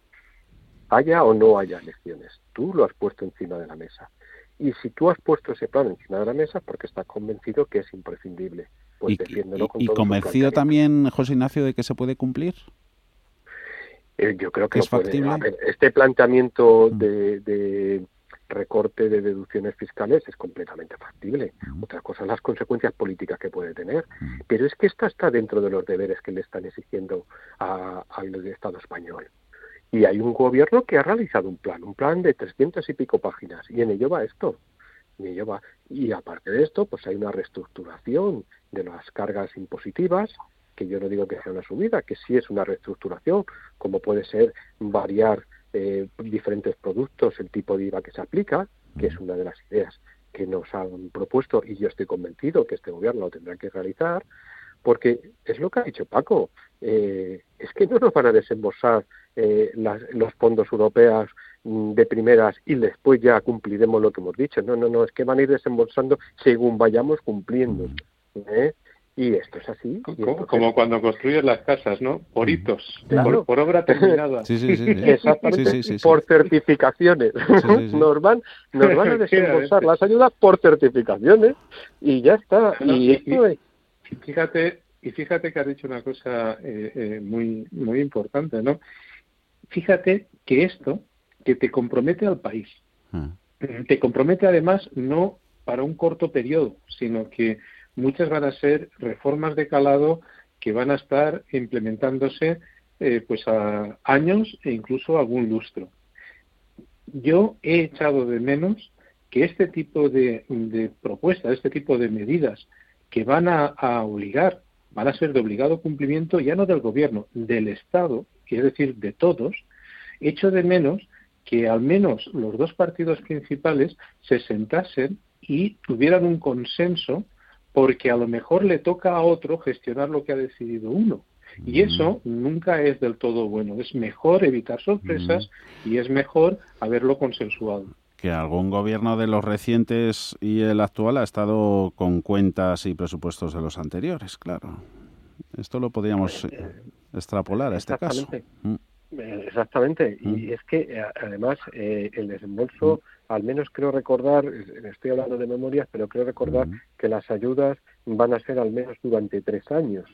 Haya o no haya elecciones, tú lo has puesto encima de la mesa. Y si tú has puesto ese plan encima de la mesa porque estás convencido que es imprescindible, pues y, y, convencido también, José Ignacio, de que se puede cumplir. Eh, yo creo que es factible. este planteamiento mm. de, recorte de deducciones fiscales es completamente factible. Mm. Otra cosa las consecuencias políticas que puede tener. Mm. Pero es que esta está dentro de los deberes que le están exigiendo al Estado español. Y hay un gobierno que ha realizado un plan, un plan de 300 y pico páginas, y en ello va esto. Y, ello va. y aparte de esto, pues hay una reestructuración de las cargas impositivas, que yo no digo que sea una subida, que sí es una reestructuración, como puede ser variar eh, diferentes productos, el tipo de IVA que se aplica, que es una de las ideas que nos han propuesto y yo estoy convencido que este gobierno lo tendrá que realizar, porque es lo que ha dicho Paco, eh, es que no nos van a desembolsar eh, los fondos europeos mm, de primeras y después ya cumpliremos lo que hemos dicho. No, no, no, es que van a ir desembolsando según vayamos cumpliendo. ¿eh? Y esto es así. Como, cuando construyes las casas, ¿no? Por hitos, por, obra terminada. Sí, sí, sí. Exactamente, por certificaciones. Nos, van, nos van a desembolsar las ayudas por certificaciones y ya está. y, fíjate, y fíjate que has dicho una cosa eh, eh, muy, muy importante, ¿no? Fíjate que esto, que te compromete al país, ah. te compromete además no para un corto periodo, sino que muchas van a ser reformas de calado que van a estar implementándose eh, pues a años e incluso algún lustro. Yo he echado de menos que este tipo de, propuestas, este tipo de medidas que van a, obligar, van a ser de obligado cumplimiento ya no del gobierno, del Estado, es decir, de todos, echo de menos que al menos los dos partidos principales se sentasen y tuvieran un consenso porque a lo mejor le toca a otro gestionar lo que ha decidido uno. Y eso nunca es del todo bueno. Es mejor evitar sorpresas y es mejor haberlo consensuado. Que algún gobierno de los recientes y el actual ha estado con cuentas y presupuestos de los anteriores, claro. Esto lo podríamos eh, extrapolar a este caso. Mm. Exactamente. Y es que además eh, el desembolso al menos creo recordar, estoy hablando de memorias, pero creo recordar que las ayudas van a ser al menos durante tres años.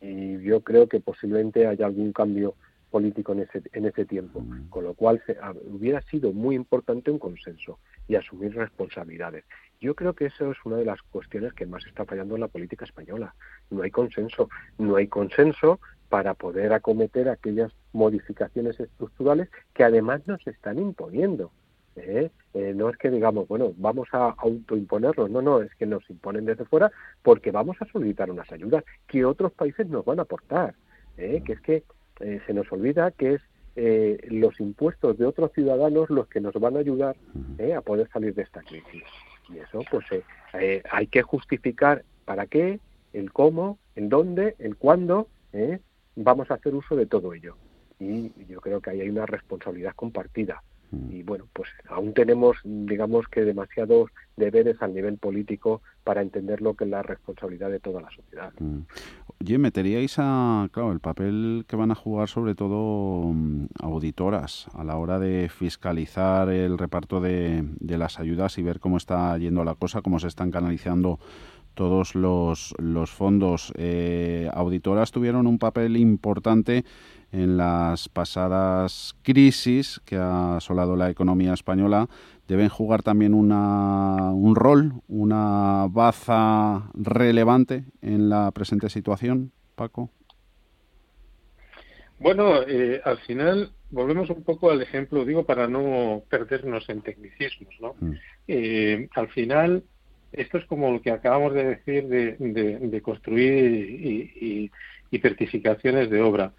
Y yo creo que posiblemente haya algún cambio político en ese, en ese tiempo, con lo cual hubiera sido muy importante un consenso y asumir responsabilidades. Yo creo que eso es una de las cuestiones que más está fallando en la política española. No hay consenso, no hay consenso para poder acometer aquellas modificaciones estructurales que además nos están imponiendo. ¿eh? Eh, no es que digamos, bueno, vamos a autoimponerlo, no, no, es que nos imponen desde fuera porque vamos a solicitar unas ayudas que otros países nos van a aportar, ¿eh? que es que se nos olvida que es los impuestos de otros ciudadanos los que nos van a ayudar a poder salir de esta crisis. Y eso, pues hay que justificar para qué, el cómo, el dónde, el cuándo, vamos a hacer uso de todo ello. Y yo creo que ahí hay una responsabilidad compartida. Mm. Y bueno, pues aún tenemos, digamos que demasiados deberes al nivel político para entender lo que es la responsabilidad de toda la sociedad. Mm. Oye, meteríais a, claro, el papel que van a jugar sobre todo mm, auditoras a la hora de fiscalizar el reparto de, de las ayudas y ver cómo está yendo la cosa, cómo se están canalizando todos los, los fondos. Eh, auditoras tuvieron un papel importante en las pasadas crisis que ha asolado la economía española. Deben jugar también una, un rol, una baza relevante en la presente situación, Paco. Bueno, eh, al final volvemos un poco al ejemplo, digo, para no perdernos en tecnicismos, ¿no? Mm. Eh, al final, esto es como lo que acabamos de decir de, construir y, certificaciones de obra.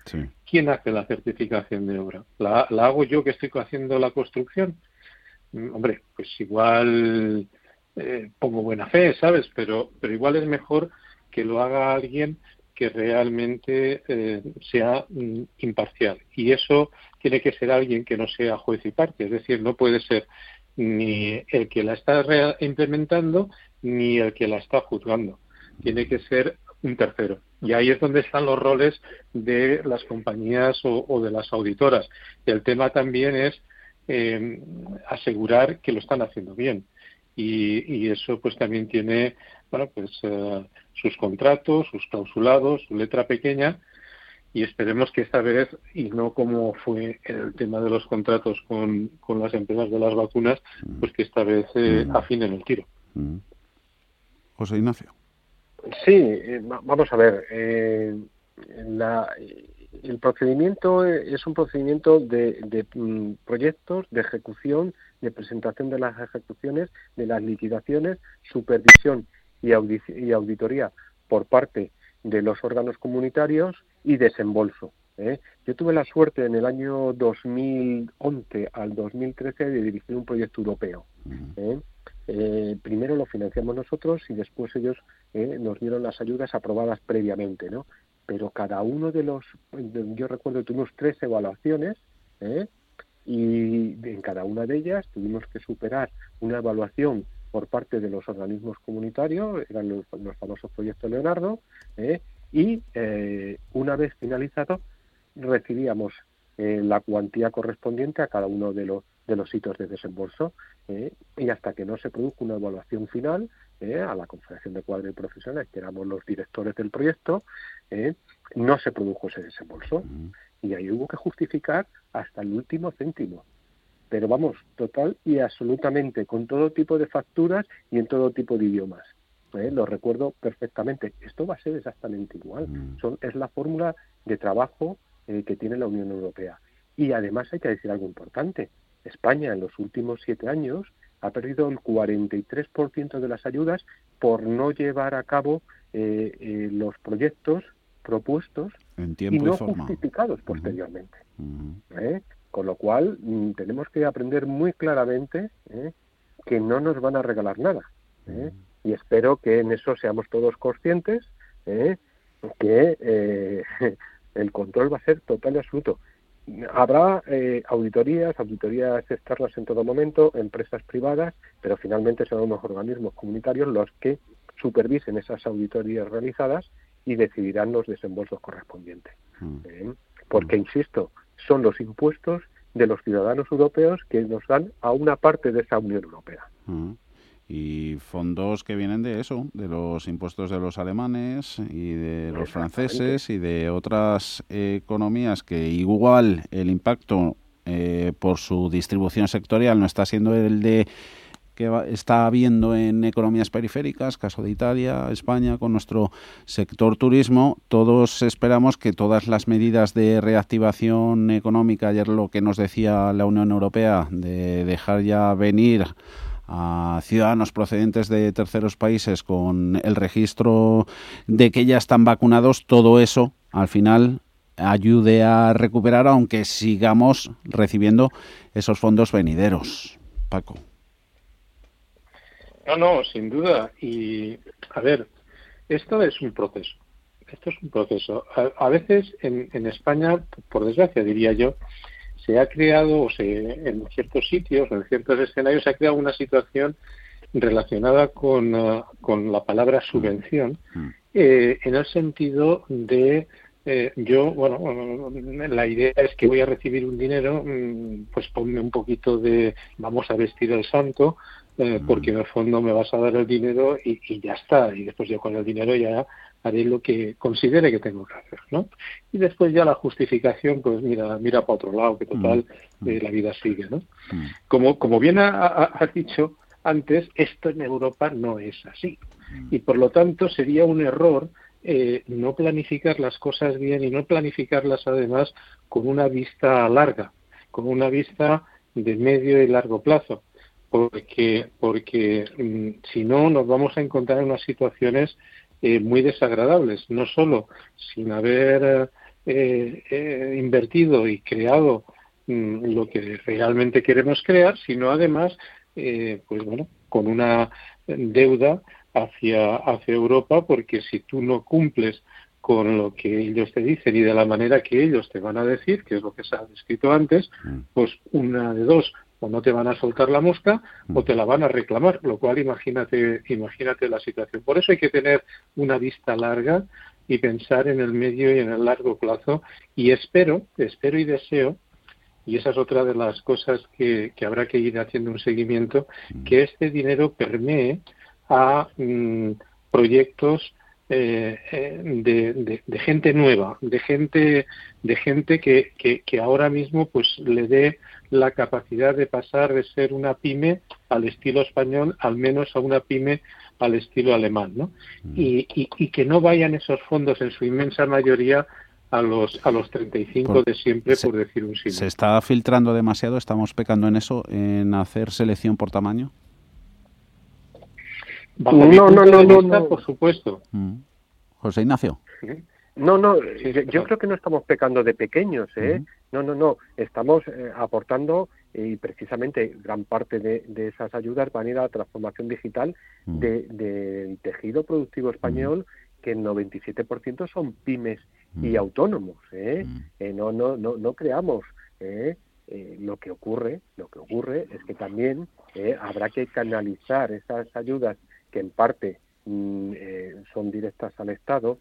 ¿Quién hace la certificación de obra? ¿La, hago yo que estoy haciendo la construcción? Mm, hombre, pues igual eh, pongo buena fe, ¿sabes? Pero, pero igual es mejor que lo haga alguien que realmente eh, sea mm, imparcial. Y eso tiene que ser alguien que no sea juez y parte, es decir, no puede ser ni el que la está implementando ni el que la está juzgando. Tiene que ser un tercero. Y ahí es donde están los roles de las compañías o, de las auditoras. el tema también es eh, asegurar que lo están haciendo bien. Y, y, eso pues también tiene bueno pues eh, sus contratos, sus clausulados, su letra pequeña y esperemos que esta vez, y no como fue el tema de los contratos con, con las empresas de las vacunas, pues que esta vez eh, mm. afinen el tiro. Mm. José Ignacio. Sí, eh, vamos a ver. Eh, el procedimiento es un procedimiento de, de mm, proyectos, de ejecución, de presentación de las ejecuciones, de las liquidaciones, supervisión y, auditoría por parte de los órganos comunitarios y desembolso. ¿eh? Yo tuve la suerte en el año 2011 al 2013 de dirigir un proyecto europeo. ¿eh? Eh, primero lo financiamos nosotros y después ellos nos dieron las ayudas aprobadas previamente, ¿no? Pero cada uno de los, yo recuerdo que tuvimos tres evaluaciones, y en cada una de ellas tuvimos que superar una evaluación por parte de los organismos comunitarios, eran los, famosos proyectos Leonardo, ¿eh? Y eh, una vez finalizado recibíamos eh, la cuantía correspondiente a cada uno de los de los sitios de desembolso y hasta que no se produjo una evaluación final a la Confederación de Cuadros Profesionales, que éramos los directores del proyecto, no se produjo ese desembolso. Y ahí hubo que justificar hasta el último céntimo pero vamos, total y absolutamente, con todo tipo de facturas y en todo tipo de idiomas. ¿Eh? Lo recuerdo perfectamente. Esto va a ser exactamente igual. Mm. Son, es la fórmula de trabajo eh, que tiene la Unión Europea. Y además hay que decir algo importante. España en los últimos siete años ha perdido el 43% de las ayudas por no llevar a cabo eh, los proyectos propuestos y no justificados posteriormente. Con lo cual, mm, tenemos que aprender muy claramente ¿eh? que no nos van a regalar nada. ¿eh? Y espero que en eso seamos todos conscientes, ¿eh? que el control va a ser total y absoluto. Habrá auditorías, auditorías externas en todo momento, empresas privadas, pero finalmente serán unos organismos comunitarios los que supervisen esas auditorías realizadas y decidirán los desembolsos correspondientes. Porque, insisto, son los impuestos de los ciudadanos europeos que nos dan a una parte de esa Unión Europea. Mm. Y fondos que vienen de eso, de los impuestos de los alemanes y de los franceses y de otras economías que igual el impacto eh, por su distribución sectorial no está siendo el de que está habiendo en economías periféricas, caso de Italia, España, con nuestro sector turismo. Todos esperamos que todas las medidas de reactivación económica, ayer lo que nos decía la Unión Europea, de dejar ya venir a ciudadanos procedentes de terceros países con el registro de que ya están vacunados, todo eso al final ayude a recuperar, aunque sigamos recibiendo esos fondos venideros. Paco. No, no, sin duda. Y, a ver, esto es un proceso. Esto es un proceso. A, veces en, en, España, por desgracia diría yo, se ha creado, o se, en ciertos sitios, en ciertos escenarios, se ha creado una situación relacionada con, uh, con la palabra subvención, mm. eh, en el sentido de eh, yo, bueno, la idea es que voy a recibir un dinero, mm, pues ponme un poquito de, vamos a vestir al santo, eh, porque en el fondo me vas a dar el dinero y, ya está, y después yo con el dinero ya haré lo que considere que tengo que hacer, ¿no? Y después ya la justificación, pues mira, mira para otro lado, que total eh, la vida sigue, ¿no? Como, como bien has dicho antes, esto en Europa no es así. Y por lo tanto sería un error eh, no planificar las cosas bien y no planificarlas además con una vista larga, con una vista de medio y largo plazo porque, porque mm, si no nos vamos a encontrar en unas situaciones eh, muy desagradables, no solo sin haber eh, eh, invertido y creado mm, lo que realmente queremos crear, sino además, pues bueno, con una deuda hacia, hacia Europa, porque si tú no cumples con lo que ellos te dicen y de la manera que ellos te van a decir, que es lo que se ha descrito antes, mm. pues una de dos, o no te van a soltar la mosca o te la van a reclamar, lo cual imagínate, imagínate la situación. Por eso hay que tener una vista larga y pensar en el medio y en el largo plazo. Y espero, espero y deseo y esa es otra de las cosas que, habrá que ir haciendo un seguimiento, que este dinero permee a mm, proyectos eh, eh, de, gente nueva, de gente, de gente que, que, ahora mismo pues le dé la capacidad de pasar de ser una pyme al estilo español, al menos a una pyme al estilo alemán, ¿no? Mm. Y, y, que no vayan esos fondos en su inmensa mayoría a los a los 35 de siempre, por decir un sí. ¿Se está filtrando demasiado? ¿Estamos pecando en eso, en hacer selección por tamaño? no, no, no, no, por supuesto. Mm. José Ignacio. No, no, yo creo que no estamos pecando de pequeños, ¿eh? No, no, no, estamos eh, aportando y precisamente gran parte de, esas ayudas van a ir a la transformación digital del tejido productivo español, que el 97% son pymes y autónomos, ¿eh? ¿eh? no, no, no, no creamos, ¿eh? lo que ocurre, lo que ocurre es que también habrá que canalizar esas ayudas que en parte mm, son directas al Estado,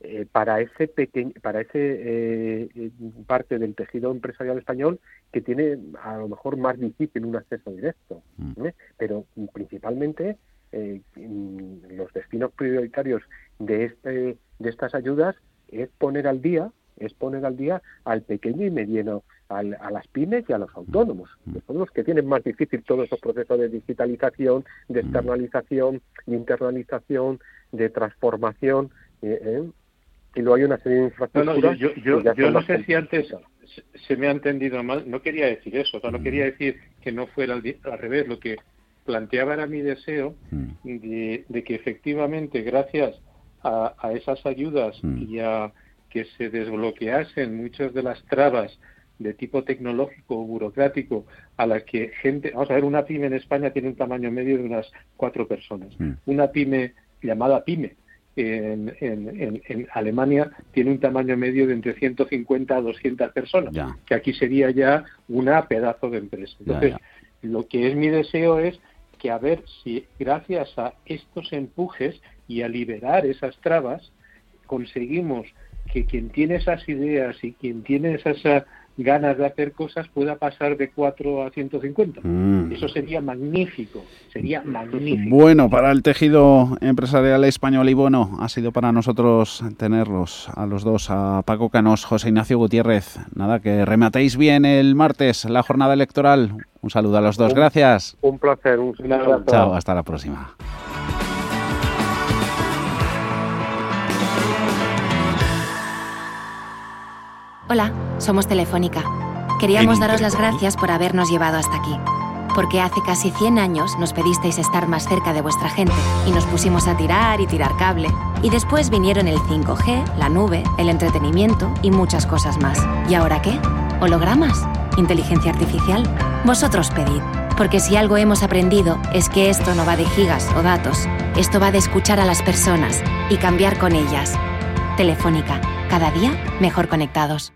eh, para ese pequeño, para ese eh, eh, parte del tejido empresarial español que tiene a lo mejor más difícil un acceso directo, mm. pero principalmente los destinos prioritarios de este de estas ayudas es poner al día es poner al día al pequeño y mediano, a las pymes y a los autónomos, mm. que son los que tienen más difícil todos esos procesos de digitalización, de mm. externalización, de internalización, de transformación. Eh, y luego hay una serie de infraestructuras. yo, no sé si antes se me ha entendido mal, no quería decir eso, no quería decir que no fuera al, revés, lo que planteaba era mi deseo de, que efectivamente, gracias a, esas ayudas y a que se desbloqueasen muchas de las trabas de tipo tecnológico o burocrático a las que gente, vamos a ver, una pyme en España tiene un tamaño medio de unas cuatro personas. Una pyme llamada pyme en, Alemania tiene un tamaño medio de entre 150 a 200 personas, que aquí sería ya una pedazo de empresa. Entonces, lo que es mi deseo es que a ver si gracias a estos empujes y a liberar esas trabas conseguimos que quien tiene esas ideas y quien tiene esas ganas de hacer cosas pueda pasar de 4 a 150. Mm. Eso sería magnífico, sería magnífico. Bueno, para el tejido empresarial español y bueno, ha sido para nosotros tenerlos a los dos, a Paco Canos, José Ignacio Gutiérrez. Nada, que rematéis bien el martes la jornada electoral. Un saludo a los dos, gracias. Un placer, un saludo. Chao, hasta la próxima. Hola, somos Telefónica. Queríamos daros las gracias por habernos llevado hasta aquí. Porque hace casi 100 años nos pedisteis estar más cerca de vuestra gente y nos pusimos a tirar y tirar cable. Y después vinieron el 5G, la nube, el entretenimiento y muchas cosas más. ¿Y ahora qué? ¿Hologramas? ¿Inteligencia artificial? Vosotros pedid. Porque si algo hemos aprendido es que esto no va de gigas o datos. Esto va de escuchar a las personas y cambiar con ellas. Telefónica. Cada día mejor conectados.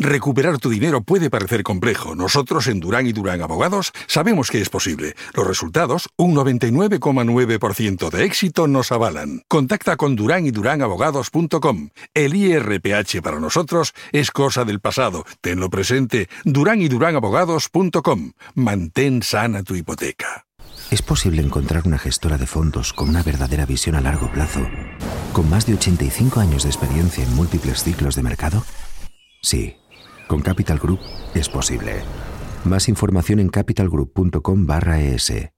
Recuperar tu dinero puede parecer complejo. Nosotros en Durán y Durán Abogados sabemos que es posible. Los resultados, un 99,9% de éxito, nos avalan. Contacta con Durán y Durán Abogados.com. El IRPH para nosotros es cosa del pasado. Tenlo presente. Durán y Durán Abogados.com. Mantén sana tu hipoteca. ¿Es posible encontrar una gestora de fondos con una verdadera visión a largo plazo, con más de 85 años de experiencia en múltiples ciclos de mercado? Sí. Con Capital Group es posible. Más información en capitalgroup.com barra es.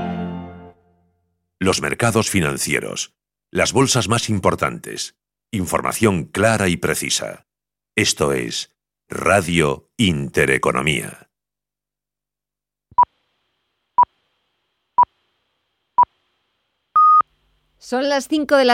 Los mercados financieros. Las bolsas más importantes. Información clara y precisa. Esto es Radio Intereconomía. Son las 5 de la